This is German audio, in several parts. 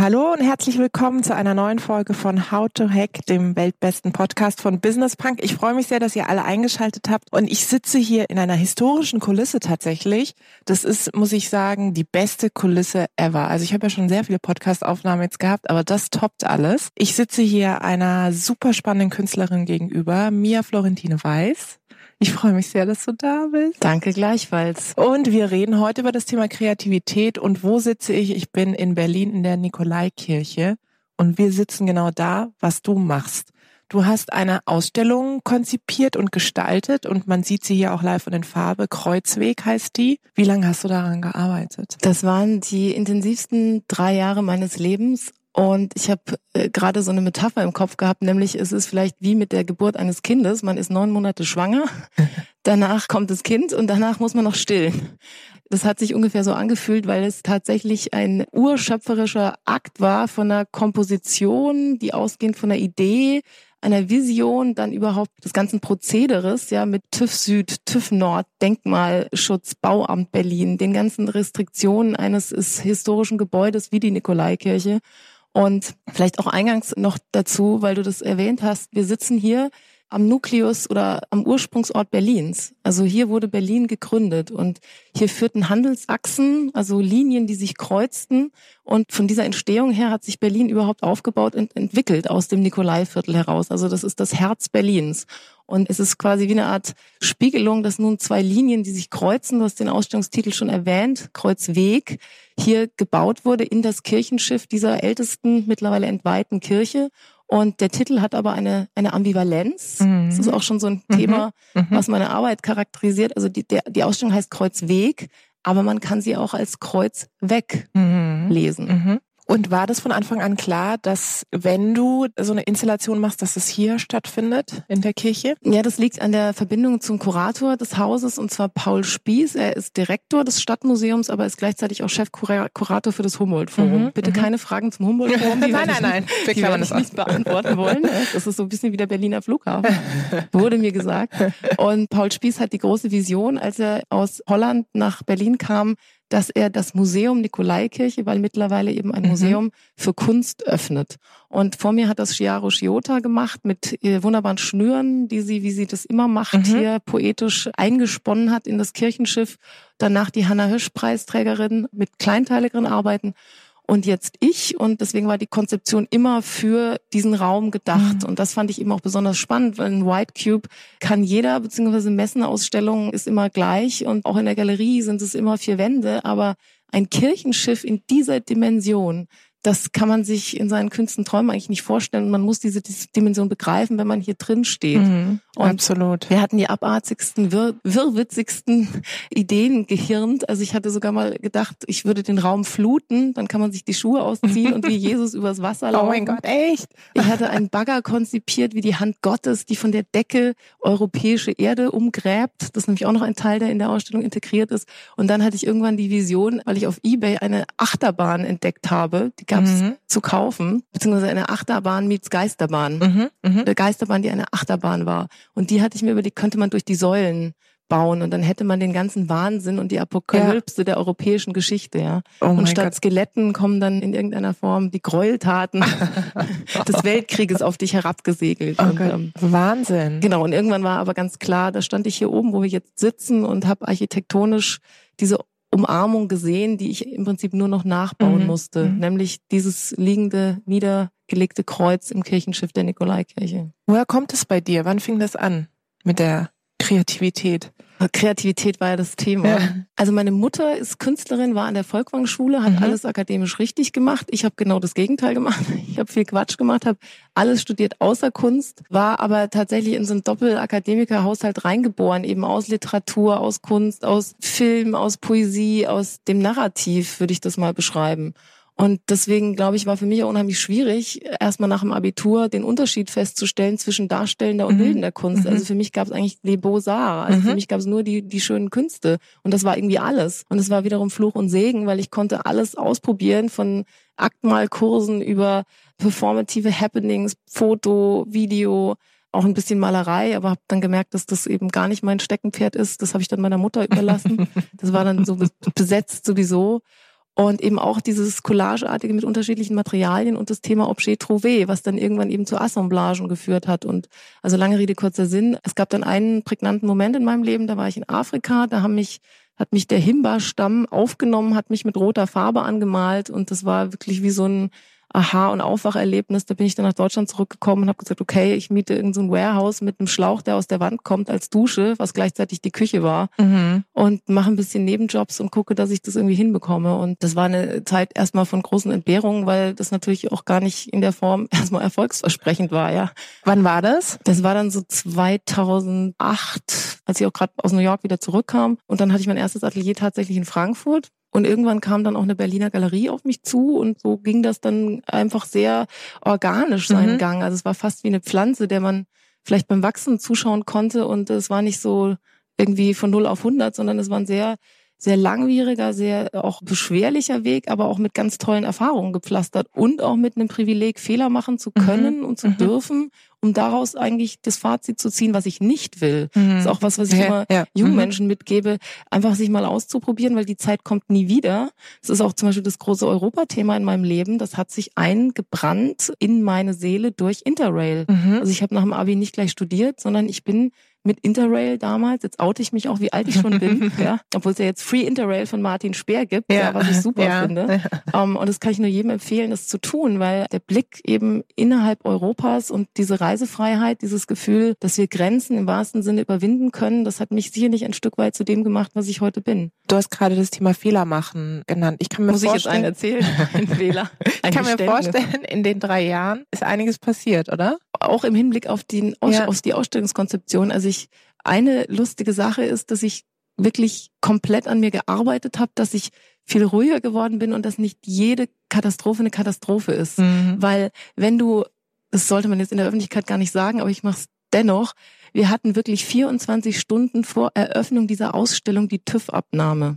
Hallo und herzlich willkommen zu einer neuen Folge von How to Hack, dem weltbesten Podcast von Business Punk. Ich freue mich sehr, dass ihr alle eingeschaltet habt und ich sitze hier in einer historischen Kulisse tatsächlich. Das ist, muss ich sagen, die beste Kulisse ever. Also ich habe ja schon sehr viele Podcast-Aufnahmen jetzt gehabt, aber das toppt alles. Ich sitze hier einer super spannenden Künstlerin gegenüber, Mia Florentine Weiß. Ich freue mich sehr, dass du da bist. Danke gleichfalls. Und wir reden heute über das Thema Kreativität. Und wo sitze ich? Ich bin in Berlin in der Nikolaikirche. Und wir sitzen genau da, was du machst. Du hast eine Ausstellung konzipiert und gestaltet und man sieht sie hier auch live und in Farbe. Kreuzweg heißt die. Wie lange hast du daran gearbeitet? Das waren die intensivsten drei Jahre meines Lebens und ich habe äh, gerade so eine Metapher im Kopf gehabt, nämlich es ist vielleicht wie mit der Geburt eines Kindes. Man ist neun Monate schwanger, danach kommt das Kind und danach muss man noch stillen. Das hat sich ungefähr so angefühlt, weil es tatsächlich ein urschöpferischer Akt war von einer Komposition, die ausgehend von einer Idee, einer Vision, dann überhaupt des ganzen Prozederes, ja, mit TÜV Süd, TÜV Nord, Denkmalschutz, Bauamt Berlin, den ganzen Restriktionen eines historischen Gebäudes wie die Nikolaikirche. Und vielleicht auch eingangs noch dazu, weil du das erwähnt hast, wir sitzen hier am Nukleus oder am Ursprungsort Berlins. Also hier wurde Berlin gegründet und hier führten Handelsachsen, also Linien, die sich kreuzten. Und von dieser Entstehung her hat sich Berlin überhaupt aufgebaut und entwickelt aus dem Nikolaiviertel heraus. Also das ist das Herz Berlins. Und es ist quasi wie eine Art Spiegelung, dass nun zwei Linien, die sich kreuzen, du hast den Ausstellungstitel schon erwähnt, Kreuzweg, hier gebaut wurde in das Kirchenschiff dieser ältesten, mittlerweile entweihten Kirche. Und der Titel hat aber eine, eine Ambivalenz. Mhm. Das ist auch schon so ein Thema, mhm. mhm. was meine Arbeit charakterisiert. Also die, der, die Ausstellung heißt Kreuzweg, aber man kann sie auch als Kreuzweg mhm. lesen. Und war das von Anfang an klar, dass wenn du so eine Installation machst, dass es hier stattfindet in der Kirche? Ja, das liegt an der Verbindung zum Kurator des Hauses und zwar Paul Spieß. Er ist Direktor des Stadtmuseums, aber ist gleichzeitig auch Chefkurator für das Humboldt-Forum. Mhm, Bitte mhm. keine Fragen zum Humboldt-Forum. nein, nein, nein. Wir die werde ich nicht beantworten wollen. Das ist so ein bisschen wie der Berliner Flughafen, wurde mir gesagt. Und Paul Spieß hat die große Vision, als er aus Holland nach Berlin kam, dass er das Museum Nikolaikirche, weil mittlerweile eben ein mhm. Museum für Kunst öffnet. Und vor mir hat das Chiaro Sciota gemacht mit äh, wunderbaren Schnüren, die sie, wie sie das immer macht, mhm. hier poetisch eingesponnen hat in das Kirchenschiff. Danach die Hanna Hirsch Preisträgerin mit kleinteiligeren Arbeiten und jetzt ich. Und deswegen war die Konzeption immer für diesen Raum gedacht. Mhm. Und das fand ich eben auch besonders spannend, weil ein White Cube kann jeder, beziehungsweise Messenausstellung ist immer gleich und auch in der Galerie sind es immer vier Wände, aber ein Kirchenschiff in dieser Dimension, das kann man sich in seinen Künsten Träumen eigentlich nicht vorstellen. Man muss diese, diese Dimension begreifen, wenn man hier drin steht. Mhm, absolut. Wir hatten die abartigsten, wirr, wirrwitzigsten Ideen gehirnt. Also ich hatte sogar mal gedacht, ich würde den Raum fluten, dann kann man sich die Schuhe ausziehen und wie Jesus übers Wasser laufen. Oh mein Gott, echt? Ich hatte einen Bagger konzipiert wie die Hand Gottes, die von der Decke europäische Erde umgräbt. Das ist nämlich auch noch ein Teil, der in der Ausstellung integriert ist. Und dann hatte ich irgendwann die Vision, weil ich auf Ebay eine Achterbahn entdeckt habe, die gab es mhm. zu kaufen, beziehungsweise eine Achterbahn meets Geisterbahn. Mhm. Mhm. Eine Geisterbahn, die eine Achterbahn war. Und die hatte ich mir überlegt, könnte man durch die Säulen bauen und dann hätte man den ganzen Wahnsinn und die Apokalypse ja. der europäischen Geschichte, ja. Oh und statt Gott. Skeletten kommen dann in irgendeiner Form die Gräueltaten des Weltkrieges auf dich herabgesegelt. Okay. Und, ähm, Wahnsinn. Genau, und irgendwann war aber ganz klar, da stand ich hier oben, wo wir jetzt sitzen und habe architektonisch diese Umarmung gesehen, die ich im Prinzip nur noch nachbauen mhm. musste, mhm. nämlich dieses liegende, niedergelegte Kreuz im Kirchenschiff der Nikolaikirche. Woher kommt es bei dir? Wann fing das an mit der Kreativität? Kreativität war ja das Thema. Ja. Also meine Mutter ist Künstlerin, war an der Volkwang-Schule, hat mhm. alles akademisch richtig gemacht. Ich habe genau das Gegenteil gemacht. Ich habe viel Quatsch gemacht, habe alles studiert außer Kunst, war aber tatsächlich in so einen Doppel-Akademiker-Haushalt reingeboren, eben aus Literatur, aus Kunst, aus Film, aus Poesie, aus dem Narrativ, würde ich das mal beschreiben. Und deswegen, glaube ich, war für mich auch unheimlich schwierig, erstmal nach dem Abitur den Unterschied festzustellen zwischen darstellender und mhm. bildender Kunst. Mhm. Also für mich gab es eigentlich les Beaux-Arts. Also mhm. für mich gab es nur die, die schönen Künste. Und das war irgendwie alles. Und es war wiederum Fluch und Segen, weil ich konnte alles ausprobieren von Aktmalkursen über performative Happenings, Foto, Video, auch ein bisschen Malerei, aber habe dann gemerkt, dass das eben gar nicht mein Steckenpferd ist. Das habe ich dann meiner Mutter überlassen. Das war dann so besetzt sowieso und eben auch dieses Collageartige mit unterschiedlichen Materialien und das Thema Objet Trouvé, was dann irgendwann eben zu Assemblagen geführt hat. Und also lange Rede, kurzer Sinn. Es gab dann einen prägnanten Moment in meinem Leben, da war ich in Afrika, da haben mich hat mich der Himba-Stamm aufgenommen, hat mich mit roter Farbe angemalt und das war wirklich wie so ein Aha- und Aufwacherlebnis. Da bin ich dann nach Deutschland zurückgekommen und habe gesagt, okay, ich miete irgendein so Warehouse mit einem Schlauch, der aus der Wand kommt, als Dusche, was gleichzeitig die Küche war. Mhm. Und mache ein bisschen Nebenjobs und gucke, dass ich das irgendwie hinbekomme. Und das war eine Zeit erstmal von großen Entbehrungen, weil das natürlich auch gar nicht in der Form erstmal erfolgsversprechend war, ja. Wann war das? Das war dann so 2008, als ich auch gerade aus New York wieder zurückkam. Und dann hatte ich mein erstes Atelier tatsächlich in Frankfurt. Und irgendwann kam dann auch eine Berliner Galerie auf mich zu und so ging das dann einfach sehr organisch seinen mhm. Gang. Also es war fast wie eine Pflanze, der man vielleicht beim Wachsen zuschauen konnte und es war nicht so irgendwie von 0 auf 100, sondern es war ein sehr sehr langwieriger, sehr auch beschwerlicher Weg, aber auch mit ganz tollen Erfahrungen gepflastert und auch mit einem Privileg, Fehler machen zu können mhm. und zu mhm. dürfen, um daraus eigentlich das Fazit zu ziehen, was ich nicht will. Mhm. Das ist auch was, was ich ja, immer ja. jungen mhm. Menschen mitgebe, einfach sich mal auszuprobieren, weil die Zeit kommt nie wieder. Das ist auch zum Beispiel das große Europathema in meinem Leben. Das hat sich eingebrannt in meine Seele durch Interrail. Mhm. Also ich habe nach dem Abi nicht gleich studiert, sondern ich bin mit Interrail damals. Jetzt oute ich mich auch, wie alt ich schon bin, ja. Obwohl es ja jetzt Free Interrail von Martin Speer gibt, ja. ja was ich super ja. finde. Um, ähm, und das kann ich nur jedem empfehlen, das zu tun, weil der Blick eben innerhalb Europas und diese Reisefreiheit, dieses Gefühl, dass wir Grenzen im wahrsten Sinne überwinden können, das hat mich sicherlich ein Stück weit zu dem gemacht, was ich heute bin. Du hast gerade das Thema Fehler machen genannt. Ich kann mir Muss vorstellen, ich jetzt einen erzählen? Ein Fehler. ich kann mir vorstellen, in den drei Jahren ist einiges passiert, oder? Auch im Hinblick auf, den, auf die Ausstellungskonzeption. Also ich, eine lustige Sache ist, dass ich wirklich komplett an mir gearbeitet habe, dass ich viel ruhiger geworden bin und dass nicht jede Katastrophe eine Katastrophe ist. Mhm. Weil wenn du, das sollte man jetzt in der Öffentlichkeit gar nicht sagen, aber ich mache es dennoch, wir hatten wirklich 24 Stunden vor Eröffnung dieser Ausstellung die TÜV-Abnahme.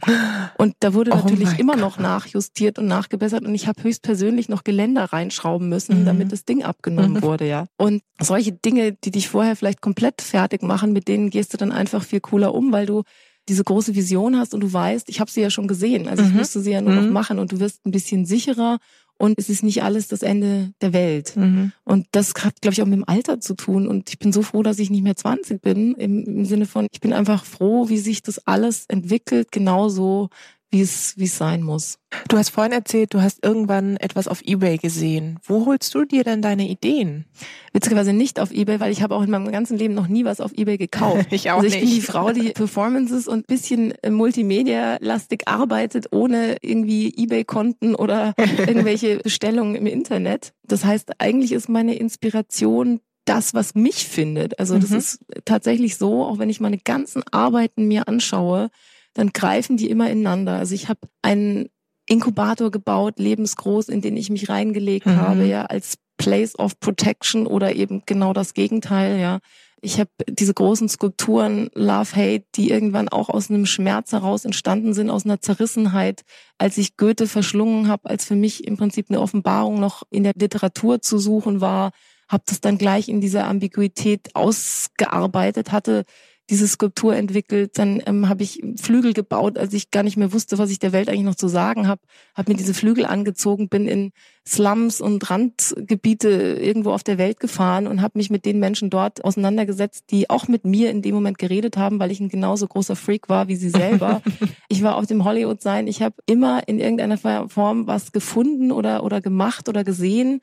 Und da wurde oh natürlich immer noch nachjustiert und nachgebessert. Und ich habe höchstpersönlich noch Geländer reinschrauben müssen, mhm. damit das Ding abgenommen mhm. wurde, ja. Und solche Dinge, die dich vorher vielleicht komplett fertig machen, mit denen gehst du dann einfach viel cooler um, weil du diese große Vision hast und du weißt, ich habe sie ja schon gesehen, also ich mhm. musste sie ja nur noch mhm. machen und du wirst ein bisschen sicherer und es ist nicht alles das Ende der Welt. Mhm. Und das hat, glaube ich, auch mit dem Alter zu tun. Und ich bin so froh, dass ich nicht mehr 20 bin, im, im Sinne von, ich bin einfach froh, wie sich das alles entwickelt, genauso wie es, wie es sein muss. Du hast vorhin erzählt, du hast irgendwann etwas auf Ebay gesehen. Wo holst du dir denn deine Ideen? Witzigerweise nicht auf Ebay, weil ich habe auch in meinem ganzen Leben noch nie was auf Ebay gekauft. ich auch also ich nicht. bin die Frau, die Performances und bisschen Multimedia-lastig arbeitet, ohne irgendwie Ebay-Konten oder irgendwelche Bestellungen im Internet. Das heißt, eigentlich ist meine Inspiration das, was mich findet. Also das mhm. ist tatsächlich so, auch wenn ich meine ganzen Arbeiten mir anschaue, dann greifen die immer ineinander. Also ich habe einen Inkubator gebaut, lebensgroß, in den ich mich reingelegt mhm. habe, ja, als Place of Protection oder eben genau das Gegenteil, ja. Ich habe diese großen Skulpturen Love Hate, die irgendwann auch aus einem Schmerz heraus entstanden sind, aus einer Zerrissenheit, als ich Goethe verschlungen habe, als für mich im Prinzip eine Offenbarung noch in der Literatur zu suchen war, habe das dann gleich in dieser Ambiguität ausgearbeitet, hatte diese Skulptur entwickelt. Dann ähm, habe ich Flügel gebaut, als ich gar nicht mehr wusste, was ich der Welt eigentlich noch zu sagen habe. Habe mir diese Flügel angezogen, bin in Slums und Randgebiete irgendwo auf der Welt gefahren und habe mich mit den Menschen dort auseinandergesetzt, die auch mit mir in dem Moment geredet haben, weil ich ein genauso großer Freak war wie sie selber. ich war auf dem Hollywood sein. Ich habe immer in irgendeiner Form was gefunden oder oder gemacht oder gesehen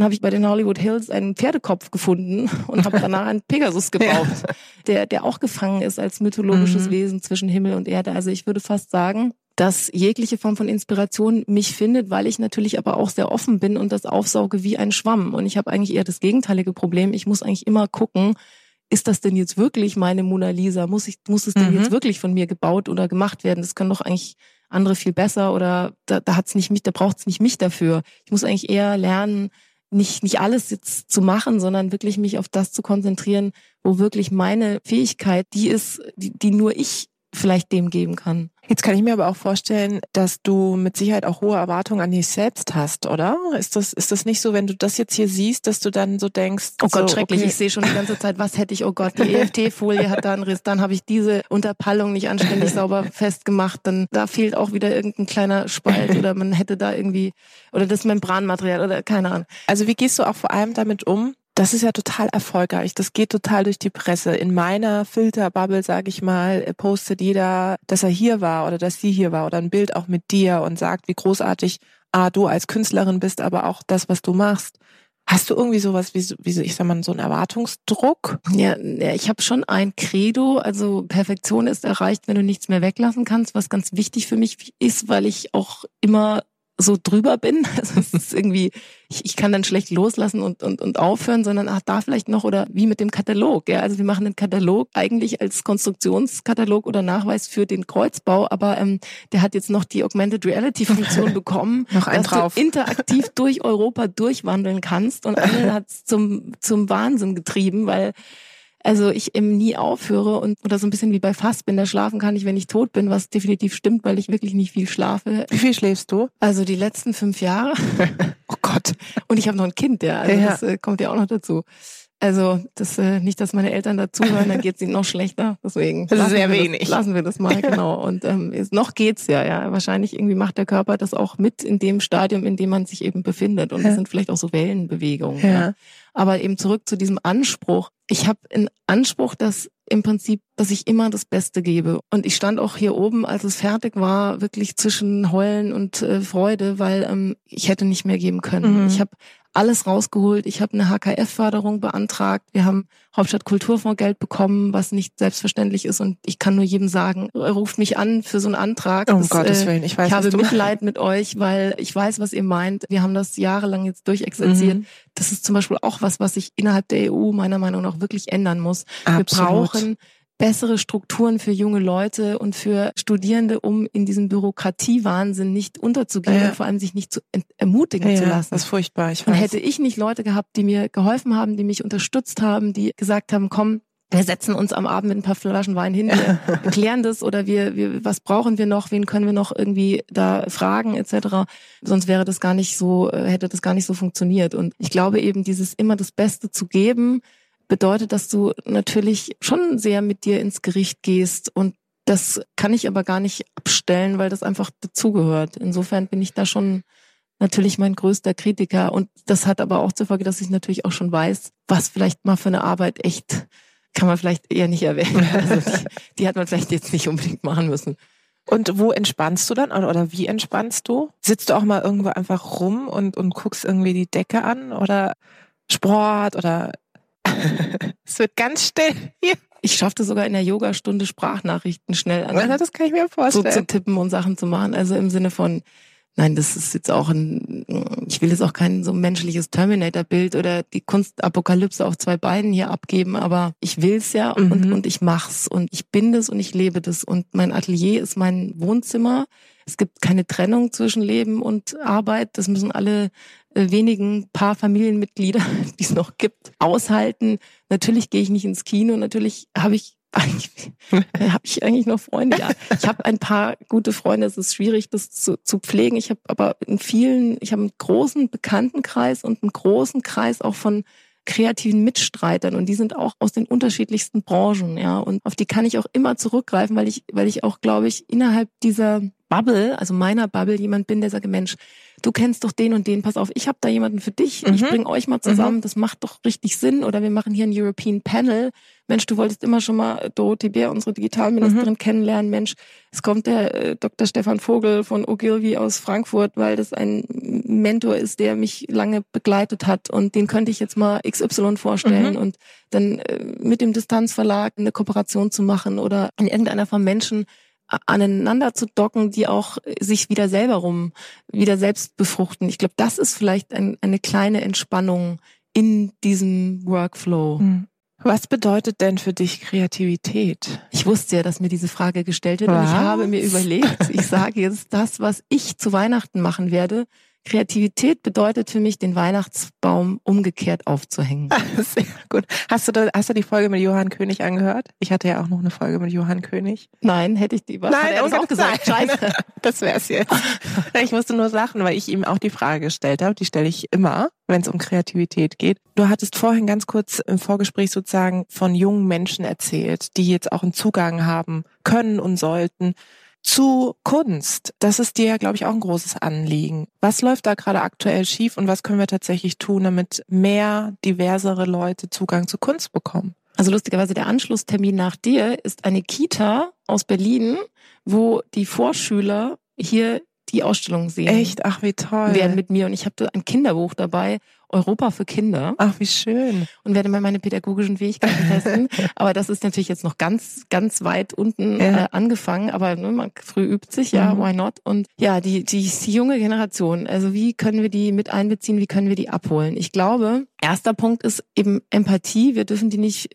dann habe ich bei den Hollywood Hills einen Pferdekopf gefunden und habe danach einen Pegasus gebaut, ja. der, der auch gefangen ist als mythologisches mhm. Wesen zwischen Himmel und Erde. Also ich würde fast sagen, dass jegliche Form von Inspiration mich findet, weil ich natürlich aber auch sehr offen bin und das aufsauge wie ein Schwamm. Und ich habe eigentlich eher das gegenteilige Problem. Ich muss eigentlich immer gucken, ist das denn jetzt wirklich meine Mona Lisa? Muss ich, muss es denn mhm. jetzt wirklich von mir gebaut oder gemacht werden? Das können doch eigentlich andere viel besser oder da, da hat's nicht mich, da braucht's nicht mich dafür. Ich muss eigentlich eher lernen, nicht, nicht alles jetzt zu machen, sondern wirklich mich auf das zu konzentrieren, wo wirklich meine Fähigkeit, die ist, die, die nur ich vielleicht dem geben kann. Jetzt kann ich mir aber auch vorstellen, dass du mit Sicherheit auch hohe Erwartungen an dich selbst hast, oder? Ist das, ist das nicht so, wenn du das jetzt hier siehst, dass du dann so denkst, oh Gott, so, schrecklich, okay. ich sehe schon die ganze Zeit, was hätte ich, oh Gott, die EFT-Folie hat da einen Riss, dann habe ich diese Unterpallung nicht anständig sauber festgemacht, dann da fehlt auch wieder irgendein kleiner Spalt oder man hätte da irgendwie, oder das Membranmaterial oder keine Ahnung. Also wie gehst du auch vor allem damit um, das ist ja total erfolgreich. Das geht total durch die Presse. In meiner Filterbubble, sage ich mal, postet jeder, dass er hier war oder dass sie hier war oder ein Bild auch mit dir und sagt, wie großartig ah, du als Künstlerin bist, aber auch das, was du machst. Hast du irgendwie sowas wie, wie ich sag mal, so einen Erwartungsdruck? Ja ich habe schon ein Credo. Also Perfektion ist erreicht, wenn du nichts mehr weglassen kannst, was ganz wichtig für mich ist, weil ich auch immer so drüber bin. Also es ist irgendwie, ich, ich kann dann schlecht loslassen und, und, und aufhören, sondern ach, da vielleicht noch oder wie mit dem Katalog. Ja, also wir machen den Katalog eigentlich als Konstruktionskatalog oder Nachweis für den Kreuzbau, aber ähm, der hat jetzt noch die Augmented Reality Funktion bekommen, noch ein dass drauf. du interaktiv durch Europa durchwandeln kannst und alle hat zum zum Wahnsinn getrieben, weil also ich eben nie aufhöre und oder so ein bisschen wie bei Fassbinder schlafen kann ich, wenn ich tot bin, was definitiv stimmt, weil ich wirklich nicht viel schlafe. Wie viel schläfst du? Also die letzten fünf Jahre. oh Gott. Und ich habe noch ein Kind, ja. Also Ja. das äh, kommt ja auch noch dazu. Also das äh, nicht, dass meine Eltern dazuhören, dann geht's ihnen noch schlechter. Deswegen Das ist lassen sehr wir wenig. Das, lassen wir das mal genau. Und ähm, jetzt, noch geht's ja, ja. Wahrscheinlich irgendwie macht der Körper das auch mit in dem Stadium, in dem man sich eben befindet. Und Ja. das sind vielleicht auch so Wellenbewegungen. Ja. Aber eben zurück zu diesem Anspruch. Ich habe einen Anspruch, dass im Prinzip, dass ich immer das Beste gebe. Und ich stand auch hier oben, als es fertig war, wirklich zwischen Heulen und äh, Freude, weil ähm, ich hätte nicht mehr geben können. Mhm. Ich habe alles rausgeholt. Ich habe eine HKF-Förderung beantragt. Wir haben Hauptstadt Kulturfonds Geld bekommen, was nicht selbstverständlich ist. Und ich kann nur jedem sagen, ruft mich an für so einen Antrag. Um Das, Gottes äh, Willen, ich weiß, ich habe Mitleid mit euch, weil ich weiß, was ihr meint. Wir haben das jahrelang jetzt durchexerziert. Mhm. Das ist zum Beispiel auch was, was sich innerhalb der EU meiner Meinung nach wirklich ändern muss. Wir Absolut. brauchen bessere Strukturen für junge Leute und für Studierende, um in diesem Bürokratiewahnsinn nicht unterzugehen Ja. und vor allem sich nicht zu ermutigen Ja, zu lassen. das ist furchtbar. Ich Und hätte ich nicht Leute gehabt, die mir geholfen haben, die mich unterstützt haben, die gesagt haben, komm, wir setzen uns am Abend mit ein paar Flaschen Wein hin, wir klären das oder wir, wir, was brauchen wir noch, wen können wir noch irgendwie da fragen etc. Sonst wäre das gar nicht so, äh, hätte das gar nicht so funktioniert. Und ich glaube eben, dieses immer das Beste zu geben, bedeutet, dass du natürlich schon sehr mit dir ins Gericht gehst und das kann ich aber gar nicht abstellen, weil das einfach dazugehört. Insofern bin ich da schon natürlich mein größter Kritiker. Und das hat aber auch zur Folge, dass ich natürlich auch schon weiß, was vielleicht mal für eine Arbeit echt, kann man vielleicht eher nicht erwähnen. Also die, die hat man vielleicht jetzt nicht unbedingt machen müssen. Und wo entspannst du dann oder wie entspannst du? Sitzt du auch mal irgendwo einfach rum und, und guckst irgendwie die Decke an oder Sport oder es wird ganz still hier. Ich schaffte sogar in der Yogastunde Sprachnachrichten schnell an. Also das kann ich mir so zu vorstellen. tippen und Sachen zu machen. Also im Sinne von, nein, das ist jetzt auch ein, ich will jetzt auch kein so menschliches Terminator-Bild oder die Kunstapokalypse auf zwei Beinen hier abgeben, aber ich will's ja und, Mhm. und ich mach's und ich bin das und ich lebe das und mein Atelier ist mein Wohnzimmer. Es gibt keine Trennung zwischen Leben und Arbeit. Das müssen alle wenigen paar Familienmitglieder, die es noch gibt, aushalten. Natürlich gehe ich nicht ins Kino. Natürlich habe ich eigentlich habe ich eigentlich noch Freunde. Ja, ich habe ein paar gute Freunde. Es ist schwierig, das zu, zu pflegen. Ich habe aber in vielen, ich habe einen großen Bekanntenkreis und einen großen Kreis auch von kreativen Mitstreitern und die sind auch aus den unterschiedlichsten Branchen, ja, und auf die kann ich auch immer zurückgreifen, weil ich, weil ich auch, glaube ich, innerhalb dieser Bubble, also meiner Bubble, jemand bin, der sagt, Mensch, du kennst doch den und den, pass auf, ich habe da jemanden für dich, ich Mhm. bring euch mal zusammen, das macht doch richtig Sinn. Oder wir machen hier ein European Panel. Mensch, du wolltest immer schon mal Dorothee Bär, unsere Digitalministerin, kennenlernen. Mensch, es kommt der äh, Dr. Stefan Vogel von Ogilvy aus Frankfurt, weil das ein Mentor ist, der mich lange begleitet hat und den könnte ich jetzt mal XY vorstellen Mhm. und dann äh, mit dem Distanzverlag eine Kooperation zu machen oder in irgendeiner Form Menschen aneinander zu docken, die auch äh, sich wieder selber rum, wieder selbst befruchten. Ich glaube, das ist vielleicht ein, eine kleine Entspannung in diesem Workflow. Hm. Was bedeutet denn für dich Kreativität? Ich wusste ja, dass mir diese Frage gestellt wird was? und ich habe mir überlegt, ich sage jetzt das, was ich zu Weihnachten machen werde. Kreativität bedeutet für mich, den Weihnachtsbaum umgekehrt aufzuhängen. Sehr gut. Hast du, da, hast du die Folge mit Johann König angehört? Ich hatte ja auch noch eine Folge mit Johann König. Nein, hätte ich die. Was Nein, hat er das auch gesagt. Scheiße. Das wär's jetzt. Ich musste nur lachen, weil ich ihm auch die Frage gestellt habe. Die stelle ich immer, wenn es um Kreativität geht. Du hattest vorhin ganz kurz im Vorgespräch sozusagen von jungen Menschen erzählt, die jetzt auch einen Zugang haben können und sollten zu Kunst. Das ist dir, glaube ich, auch ein großes Anliegen. Was läuft da gerade aktuell schief und was können wir tatsächlich tun, damit mehr diversere Leute Zugang zu Kunst bekommen? Also lustigerweise der Anschlusstermin nach dir ist eine Kita aus Berlin, wo die Vorschüler hier die Ausstellung sehen. Echt? Ach, wie toll. Werden mit mir und ich habe ein Kinderbuch dabei Europa für Kinder. Ach, wie schön. Und werde mal meine pädagogischen Fähigkeiten testen. aber das ist natürlich jetzt noch ganz, ganz weit unten ja. äh, angefangen. Aber ne, man früh übt sich, ja, mhm. why not? Und ja, die, die, die junge Generation, also wie können wir die mit einbeziehen, wie können wir die abholen? Ich glaube, erster Punkt ist eben Empathie. Wir dürfen die nicht,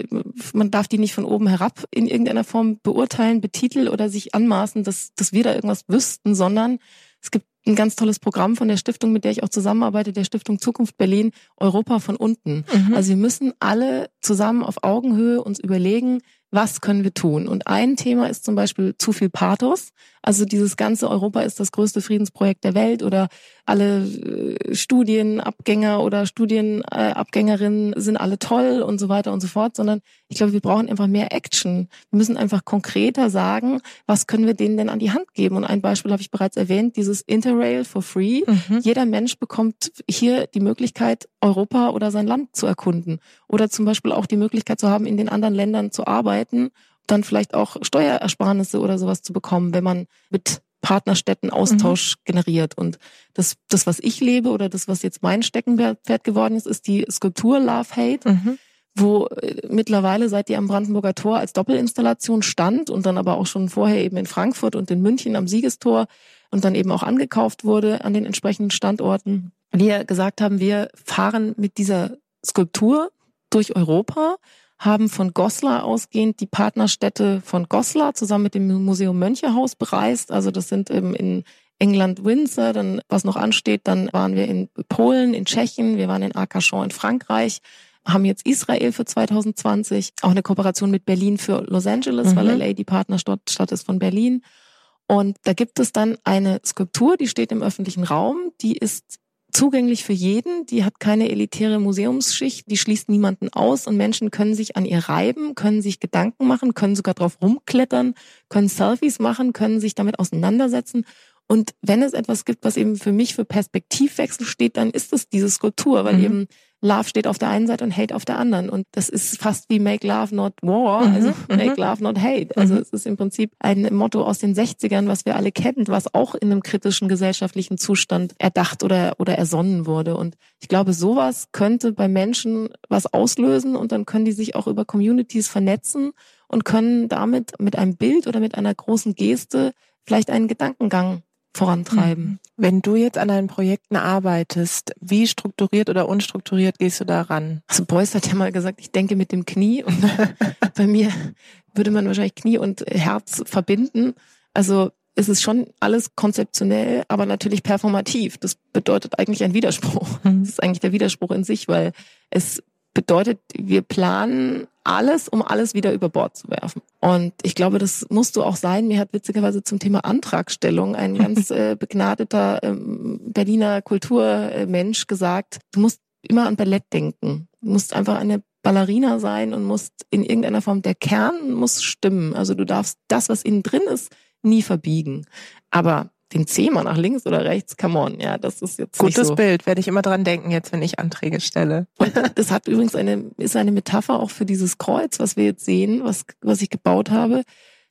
man darf die nicht von oben herab in irgendeiner Form beurteilen, betiteln oder sich anmaßen, dass, dass wir da irgendwas wüssten, sondern es gibt ein ganz tolles Programm von der Stiftung, mit der ich auch zusammenarbeite, der Stiftung Zukunft Berlin, Europa von unten. Mhm. Also wir müssen alle zusammen auf Augenhöhe uns überlegen, was können wir tun? Und ein Thema ist zum Beispiel zu viel Pathos. Also dieses ganze Europa ist das größte Friedensprojekt der Welt oder alle äh, Studienabgänger oder Studienabgängerinnen sind alle toll und so weiter und so fort, sondern ich glaube, wir brauchen einfach mehr Action. Wir müssen einfach konkreter sagen, was können wir denen denn an die Hand geben? Und ein Beispiel habe ich bereits erwähnt, dieses Interrail for free. Mhm. Jeder Mensch bekommt hier die Möglichkeit, Europa oder sein Land zu erkunden oder zum Beispiel auch die Möglichkeit zu haben, in den anderen Ländern zu arbeiten dann vielleicht auch Steuerersparnisse oder sowas zu bekommen, wenn man mit Partnerstädten Austausch mhm. generiert. Und das, das, was ich lebe oder das, was jetzt mein Steckenpferd geworden ist, ist die Skulptur Love Hate. Mhm wo äh, mittlerweile seit die am Brandenburger Tor als Doppelinstallation stand und dann aber auch schon vorher eben in Frankfurt und in München am Siegestor und dann eben auch angekauft wurde an den entsprechenden Standorten. Wir gesagt haben, wir fahren mit dieser Skulptur durch Europa haben von Goslar ausgehend die Partnerstädte von Goslar zusammen mit dem Museum Mönchehaus bereist. Also das sind eben in England Windsor, dann was noch ansteht, dann waren wir in Polen, in Tschechien, wir waren in Arcachon in Frankreich, haben jetzt Israel für 2020, auch eine Kooperation mit Berlin für Los Angeles, mhm. weil LA die Partnerstadt Stadt ist von Berlin. Und da gibt es dann eine Skulptur, die steht im öffentlichen Raum, die ist zugänglich für jeden, die hat keine elitäre Museumsschicht, die schließt niemanden aus und Menschen können sich an ihr reiben, können sich Gedanken machen, können sogar drauf rumklettern, können Selfies machen, können sich damit auseinandersetzen. Und wenn es etwas gibt, was eben für mich für Perspektivwechsel steht, dann ist es diese Skulptur, weil mhm. eben Love steht auf der einen Seite und Hate auf der anderen. Und das ist fast wie Make Love Not War, mhm, also mhm. Make Love Not Hate. Also mhm. es ist im Prinzip ein Motto aus den 60ern, was wir alle kennen, was auch in einem kritischen gesellschaftlichen Zustand erdacht oder, oder ersonnen wurde. Und ich glaube, sowas könnte bei Menschen was auslösen und dann können die sich auch über Communities vernetzen und können damit mit einem Bild oder mit einer großen Geste vielleicht einen Gedankengang vorantreiben. Mhm. Wenn du jetzt an deinen Projekten arbeitest, wie strukturiert oder unstrukturiert gehst du daran? Also Beuys hat ja mal gesagt, ich denke mit dem Knie und bei mir würde man wahrscheinlich Knie und Herz verbinden. Also es ist schon alles konzeptionell, aber natürlich performativ. Das bedeutet eigentlich ein Widerspruch. Mhm. Das ist eigentlich der Widerspruch in sich, weil es bedeutet, wir planen alles, um alles wieder über Bord zu werfen. Und ich glaube, das musst du auch sein. Mir hat witzigerweise zum Thema Antragstellung ein ganz äh, begnadeter ähm, Berliner Kulturmensch gesagt, du musst immer an Ballett denken. Du musst einfach eine Ballerina sein und musst in irgendeiner Form, der Kern muss stimmen. Also du darfst das, was innen drin ist, nie verbiegen. Aber den Zeh mal nach links oder rechts, come on, ja, das ist jetzt Gutes so. Bild, werde ich immer dran denken jetzt, wenn ich Anträge stelle. Und das hat übrigens eine, ist eine Metapher auch für dieses Kreuz, was wir jetzt sehen, was, was ich gebaut habe.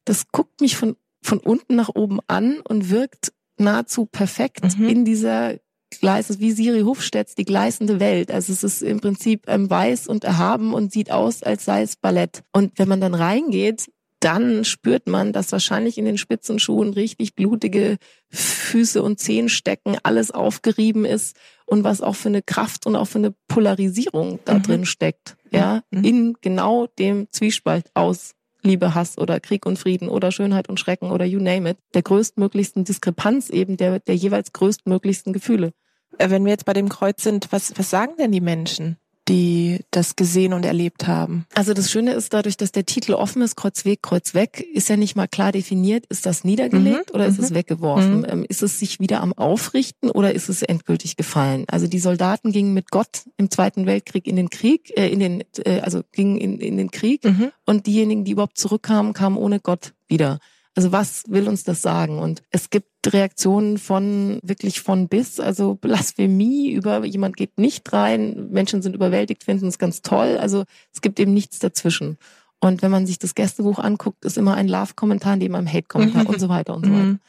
Das guckt mich von, von unten nach oben an und wirkt nahezu perfekt mhm. in dieser Gleis, wie Siri Hofstedts, die gleißende Welt. Also es ist im Prinzip ähm, weiß und erhaben und sieht aus, als sei es Ballett. Und wenn man dann reingeht, dann spürt man, dass wahrscheinlich in den Spitzenschuhen richtig blutige Füße und Zehen stecken, alles aufgerieben ist und was auch für eine Kraft und auch für eine Polarisierung da mhm. drin steckt. Ja, mhm. in genau dem Zwiespalt aus Liebe, Hass oder Krieg und Frieden oder Schönheit und Schrecken oder you name it, der größtmöglichsten Diskrepanz eben der, der jeweils größtmöglichsten Gefühle. Äh, wenn wir jetzt bei dem Kreuz sind, was, was sagen denn die Menschen? Die das gesehen und erlebt haben. Also das Schöne ist dadurch, dass der Titel offen ist, Kreuzweg, Kreuz weg, ist ja nicht mal klar definiert, ist das niedergelegt mhm. oder ist mhm. es weggeworfen? Mhm. Ähm, ist es sich wieder am Aufrichten oder ist es endgültig gefallen? Also die Soldaten gingen mit Gott im Zweiten Weltkrieg in den Krieg, äh, in den, äh, also gingen in, in den Krieg mhm. und diejenigen, die überhaupt zurückkamen, kamen ohne Gott wieder. Also was will uns das sagen? Und es gibt Reaktionen von wirklich von bis, also Blasphemie über jemand geht nicht rein, Menschen sind überwältigt, finden es ganz toll. Also es gibt eben nichts dazwischen. Und wenn man sich das Gästebuch anguckt, ist immer ein Love-Kommentar neben einem Hate-Kommentar und so weiter und so weiter. Mhm.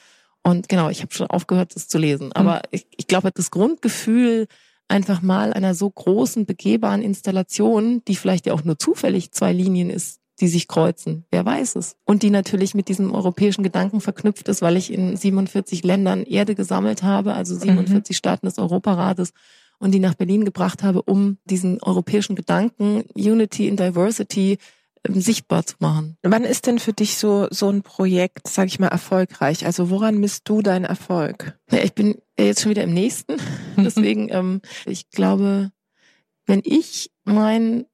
Und genau, ich habe schon aufgehört, das zu lesen. Aber mhm. ich, ich glaube, das Grundgefühl, einfach mal einer so großen, begehbaren Installation, die vielleicht ja auch nur zufällig zwei Linien ist, die sich kreuzen. Wer weiß es? Und die natürlich mit diesem europäischen Gedanken verknüpft ist, weil ich in 47 Ländern Erde gesammelt habe, also 47 mhm. Staaten des Europarates und die nach Berlin gebracht habe, um diesen europäischen Gedanken Unity in Diversity ähm, sichtbar zu machen. Wann ist denn für dich so so ein Projekt, sag ich mal, erfolgreich? Also woran misst du deinen Erfolg? Ja, ich bin jetzt schon wieder im nächsten. Deswegen, ähm, ich glaube, wenn ich mein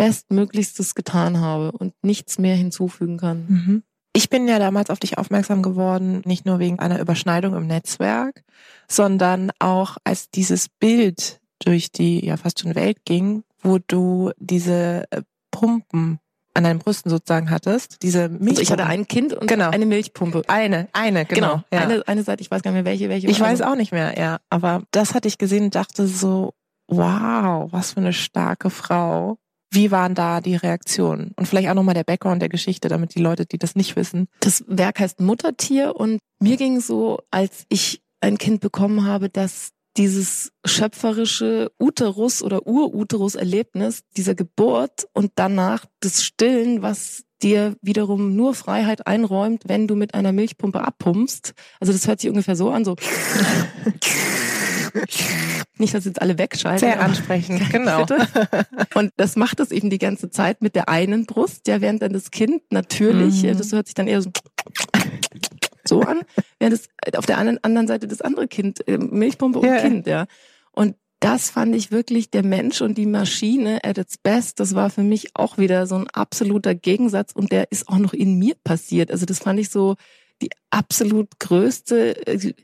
Bestmöglichstes getan habe und nichts mehr hinzufügen kann. Mhm. Ich bin ja damals auf dich aufmerksam geworden, nicht nur wegen einer Überschneidung im Netzwerk, sondern auch als dieses Bild durch die ja fast schon Welt ging, wo du diese äh, Pumpen an deinen Brüsten sozusagen hattest, diese Milch. Also ich hatte ein Kind und genau. eine Milchpumpe. Eine, eine, genau. genau. Ja. Eine, eine Seite, ich weiß gar nicht mehr welche, welche. Ich weiß auch nicht mehr, ja. Aber das hatte ich gesehen und dachte so, wow, was für eine starke Frau. Wie waren da die Reaktionen? Und vielleicht auch nochmal der Background der Geschichte, damit die Leute, die das nicht wissen. Das Werk heißt Muttertier und mir ging so, als ich ein Kind bekommen habe, dass dieses schöpferische Uterus oder Uruterus-Erlebnis dieser Geburt und danach das Stillen, was dir wiederum nur Freiheit einräumt, wenn du mit einer Milchpumpe abpumpst. Also das hört sich ungefähr so an, so nicht, dass jetzt alle wegschalten. Sehr ansprechend, genau. Und das macht es eben die ganze Zeit mit der einen Brust, ja, während dann das Kind natürlich, mhm. das hört sich dann eher so so an, während es auf der anderen, anderen Seite das andere Kind, äh, Milchpumpe und ja. Kind, ja. Und das fand ich wirklich der Mensch und die Maschine at its best. Das war für mich auch wieder so ein absoluter Gegensatz und der ist auch noch in mir passiert. Also das fand ich so die absolut größte, äh,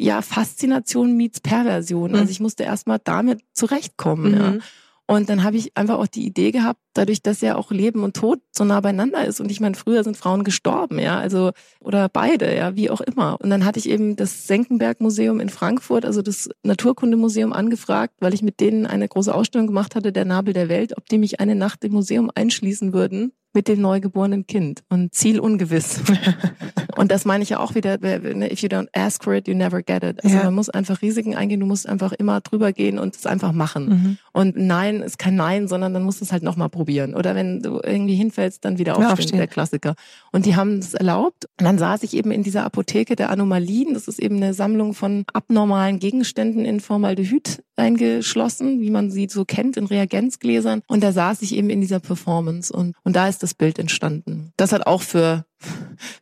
ja, Faszination meets Perversion. Also mhm. Ich musste erstmal damit zurechtkommen. Mhm. Ja. Und dann habe ich einfach auch die Idee gehabt, dadurch, dass ja auch Leben und Tod so nah beieinander ist. Und ich meine, früher sind Frauen gestorben, ja, also oder beide, ja, wie auch immer. Und dann hatte ich eben das Senckenberg-Museum in Frankfurt, also das Naturkundemuseum, angefragt, weil ich mit denen eine große Ausstellung gemacht hatte, der Nabel der Welt, ob die mich eine Nacht im Museum einschließen würden mit dem neugeborenen Kind und Ziel ungewiss. und das meine ich ja auch wieder, ne, if you don't ask for it, you never get it. Also ja. man muss einfach Risiken eingehen, du musst einfach immer drüber gehen und es einfach machen. Mhm. Und Nein ist kein Nein, sondern dann musst du es halt nochmal probieren. Oder wenn du irgendwie hinfällst, dann wieder aufstehen, aufstehen. der Klassiker. Und die haben es erlaubt. Und dann saß ich eben in dieser Apotheke der Anomalien. Das ist eben eine Sammlung von abnormalen Gegenständen in Formaldehyd eingeschlossen, wie man sie so kennt in Reagenzgläsern. Und da saß ich eben in dieser Performance. Und, und da ist das Bild entstanden. Das hat auch für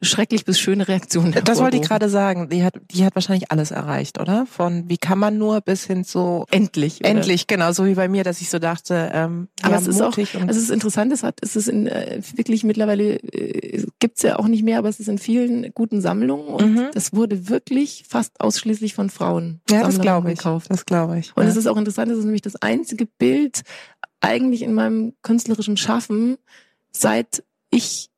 schrecklich bis schöne Reaktionen. Das wollte ich gerade sagen. Die hat, die hat wahrscheinlich alles erreicht, oder? Von wie kann man nur bis hin zu endlich. Oder? Endlich, genau, so wie bei mir, dass ich so dachte. Ähm, Aber ja, es ist auch, also es ist interessant, es hat, es ist in äh, wirklich mittlerweile äh, gibt's ja auch nicht mehr, aber es ist in vielen guten Sammlungen und mhm. das wurde wirklich fast ausschließlich von Frauen. Ja, das glaube ich. Gekauft. Das glaube ich. Und ja. es ist auch interessant, es ist nämlich das einzige Bild eigentlich in meinem künstlerischen Schaffen, seit ich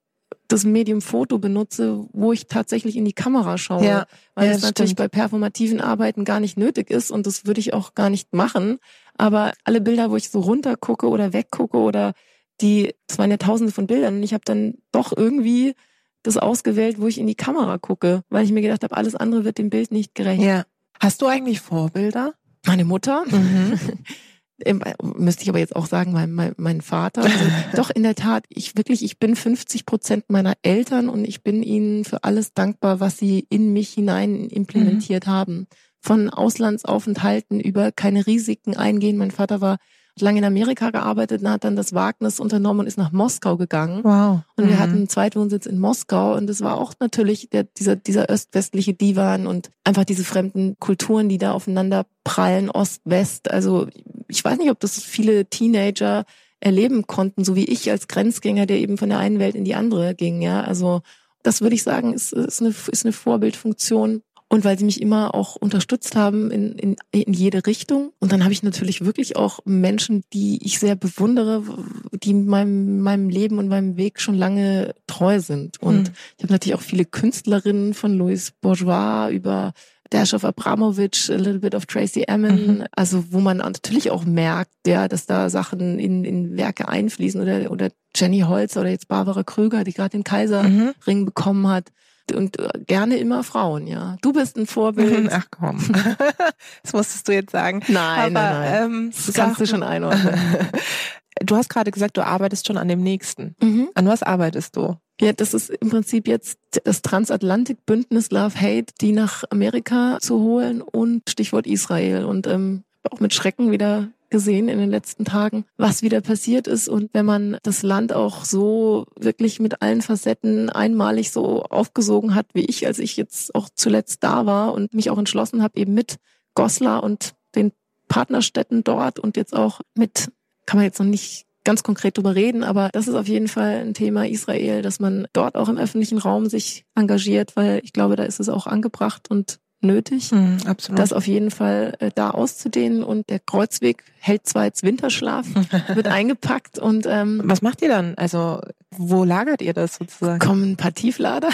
das Medium Foto benutze, wo ich tatsächlich in die Kamera schaue. Ja, weil ja, es natürlich bei performativen Arbeiten gar nicht nötig ist und das würde ich auch gar nicht machen. Aber alle Bilder, wo ich so runtergucke oder weggucke oder die, es waren ja tausende von Bildern und ich habe dann doch irgendwie das ausgewählt, wo ich in die Kamera gucke, weil ich mir gedacht habe, alles andere wird dem Bild nicht gerecht. Ja. Hast du eigentlich Vorbilder? Meine Mutter. Mhm. müsste ich aber jetzt auch sagen, mein, mein, mein Vater. Also, doch, in der Tat, ich wirklich, ich bin 50 Prozent meiner Eltern und ich bin ihnen für alles dankbar, was sie in mich hinein implementiert mhm. haben. von Auslandsaufenthalten über keine Risiken eingehen. Mein Vater war lange in Amerika gearbeitet und hat dann das Wagnis unternommen und ist nach Moskau gegangen. Wow. Und wir mhm. hatten einen Zweitwohnsitz in Moskau und es war auch natürlich der, dieser, dieser öst-westliche Divan und einfach diese fremden Kulturen, die da aufeinander prallen, Ost-West. Also ich weiß nicht, ob das viele Teenager erleben konnten, so wie ich als Grenzgänger, der eben von der einen Welt in die andere ging. Ja, also das würde ich sagen, ist, ist, eine, ist eine Vorbildfunktion und weil sie mich immer auch unterstützt haben in, in, in jede Richtung. Und dann habe ich natürlich wirklich auch Menschen, die ich sehr bewundere, die meinem, meinem Leben und meinem Weg schon lange treu sind. Und mhm. ich habe natürlich auch viele Künstlerinnen von Louis Bourgeois über Dash of Abramovich, a little bit of Tracy Emin, mhm. also wo man natürlich auch merkt, ja, dass da Sachen in, in Werke einfließen oder, oder Jenny Holz oder jetzt Barbara Krüger, die gerade den Kaiserring mhm. bekommen hat und äh, gerne immer Frauen, ja. Du bist ein Vorbild. Ach komm, das musstest du jetzt sagen. Nein, Aber, nein, nein. Ähm, das kannst du schon einordnen. Du hast gerade gesagt, du arbeitest schon an dem nächsten. Mhm. An was arbeitest du? Ja, das ist im Prinzip jetzt das Transatlantik-Bündnis Love Hate, die nach Amerika zu holen und Stichwort Israel. Und ähm, auch mit Schrecken wieder gesehen in den letzten Tagen, was wieder passiert ist. Und wenn man das Land auch so wirklich mit allen Facetten einmalig so aufgesogen hat, wie ich, als ich jetzt auch zuletzt da war und mich auch entschlossen habe, eben mit Goslar und den Partnerstädten dort und jetzt auch mit, kann man jetzt noch nicht ganz konkret drüber reden, aber das ist auf jeden Fall ein Thema Israel, dass man dort auch im öffentlichen Raum sich engagiert, weil ich glaube, da ist es auch angebracht und nötig, mhm, absolut. das auf jeden Fall äh, da auszudehnen. Und der Kreuzweg hält zwar jetzt Winterschlaf, wird eingepackt und ähm, was macht ihr dann? Also wo lagert ihr das sozusagen? Kommen ein paar Tieflader,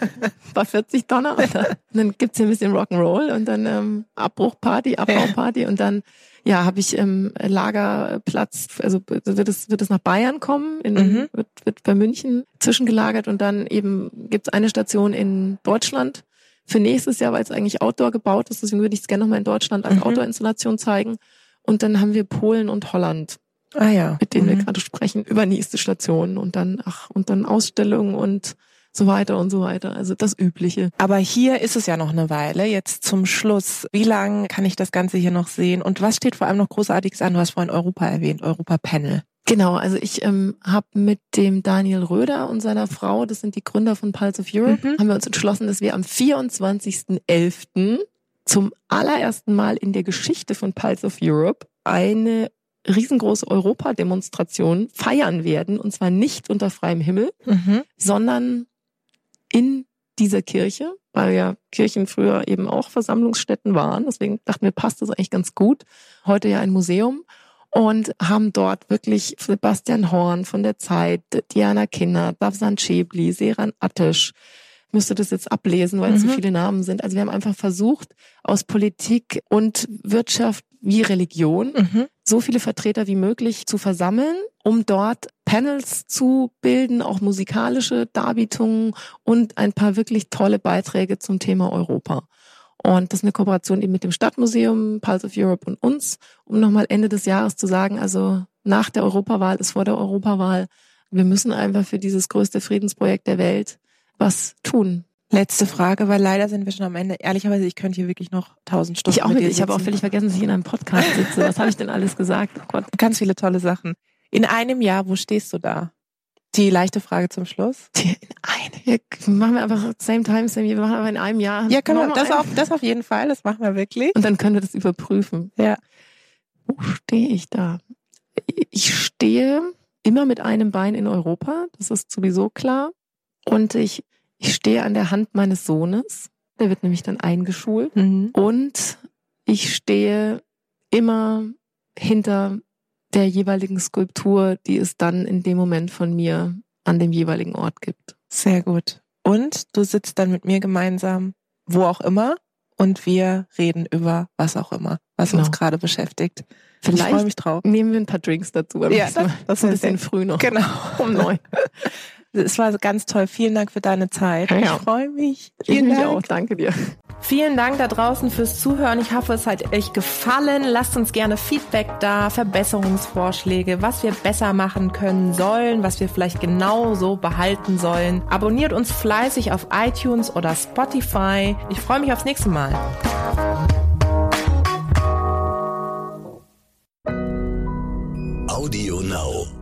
paar 40 Donner und dann, dann gibt's hier ein bisschen Rock'n'Roll und dann ähm, Abbruchparty, Abbauparty und dann ja, habe ich ähm, Lagerplatz, also wird es, wird es nach Bayern kommen, in, mhm. wird, wird bei München zwischengelagert und dann eben gibt's eine Station in Deutschland für nächstes Jahr, weil es eigentlich Outdoor gebaut ist. Deswegen würde ich es gerne nochmal in Deutschland als mhm. Outdoor-Installation zeigen. Und dann haben wir Polen und Holland. Ah ja. Mit denen mhm. wir gerade sprechen, über nächste Stationen und dann, ach, und dann Ausstellungen und so weiter und so weiter. Also das Übliche. Aber hier ist es ja noch eine Weile. Jetzt zum Schluss. Wie lange kann ich das Ganze hier noch sehen? Und was steht vor allem noch Großartiges an? Du hast vorhin Europa erwähnt, Europa Panel. Genau, also ich ähm, habe mit dem Daniel Röder und seiner Frau, das sind die Gründer von Pulse of Europe, mhm. haben wir uns entschlossen, dass wir am 24.11. zum allerersten Mal in der Geschichte von Pulse of Europe eine riesengroße Europademonstration feiern werden. Und zwar nicht unter freiem Himmel, mhm. sondern in dieser Kirche, weil ja Kirchen früher eben auch Versammlungsstätten waren. Deswegen dachten wir, passt das eigentlich ganz gut. Heute ja ein Museum und haben dort wirklich Sebastian Horn von der Zeit, Diana Kinner, Davsan Chebli, Seran Attisch, ich müsste das jetzt ablesen, weil mhm. es so mhm. viele Namen sind. Also wir haben einfach versucht, aus Politik und Wirtschaft wie Religion mhm. so viele Vertreter wie möglich zu versammeln, um dort Panels zu bilden, auch musikalische Darbietungen und ein paar wirklich tolle Beiträge zum Thema Europa. Und das ist eine Kooperation eben mit dem Stadtmuseum, Pulse of Europe und uns, um nochmal Ende des Jahres zu sagen, also nach der Europawahl ist vor der Europawahl. Wir müssen einfach für dieses größte Friedensprojekt der Welt was tun. Letzte Frage, weil leider sind wir schon am Ende. Ehrlicherweise, ich könnte hier wirklich noch tausend Stunden. Ich auch mit, ich habe auch völlig vergessen, dass ich in einem Podcast sitze. Was habe ich denn alles gesagt? Oh Gott. Ganz viele tolle Sachen. In einem Jahr, wo stehst du da? Die leichte Frage zum Schluss. In einem, wir machen wir einfach same time, same year. Wir machen aber in einem Jahr. Ja, können wir, das auf, das auf jeden Fall. Das machen wir wirklich. Und dann können wir das überprüfen. Ja. Wo stehe ich da? Ich stehe immer mit einem Bein in Europa. Das ist sowieso klar. Und ich, ich stehe an der Hand meines Sohnes. Der wird nämlich dann eingeschult. Mhm. Und ich stehe immer hinter der jeweiligen Skulptur, die es dann in dem Moment von mir an dem jeweiligen Ort gibt. Sehr gut. Und du sitzt dann mit mir gemeinsam, wo auch immer, und wir reden über was auch immer, was genau. uns gerade beschäftigt. Vielleicht ich freue mich drauf. nehmen wir ein paar Drinks dazu. Ja, das, das ist ein bisschen früh noch. Genau. Um neun. Es war ganz toll. Vielen Dank für deine Zeit. Ja, ja. Ich freue mich. Vielen ich Dank. mich auch. Danke dir. Vielen Dank da draußen fürs Zuhören. Ich hoffe, es hat euch gefallen. Lasst uns gerne Feedback da, Verbesserungsvorschläge, was wir besser machen können sollen, was wir vielleicht genau so behalten sollen. Abonniert uns fleißig auf iTunes oder Spotify. Ich freue mich aufs nächste Mal. Audio Now.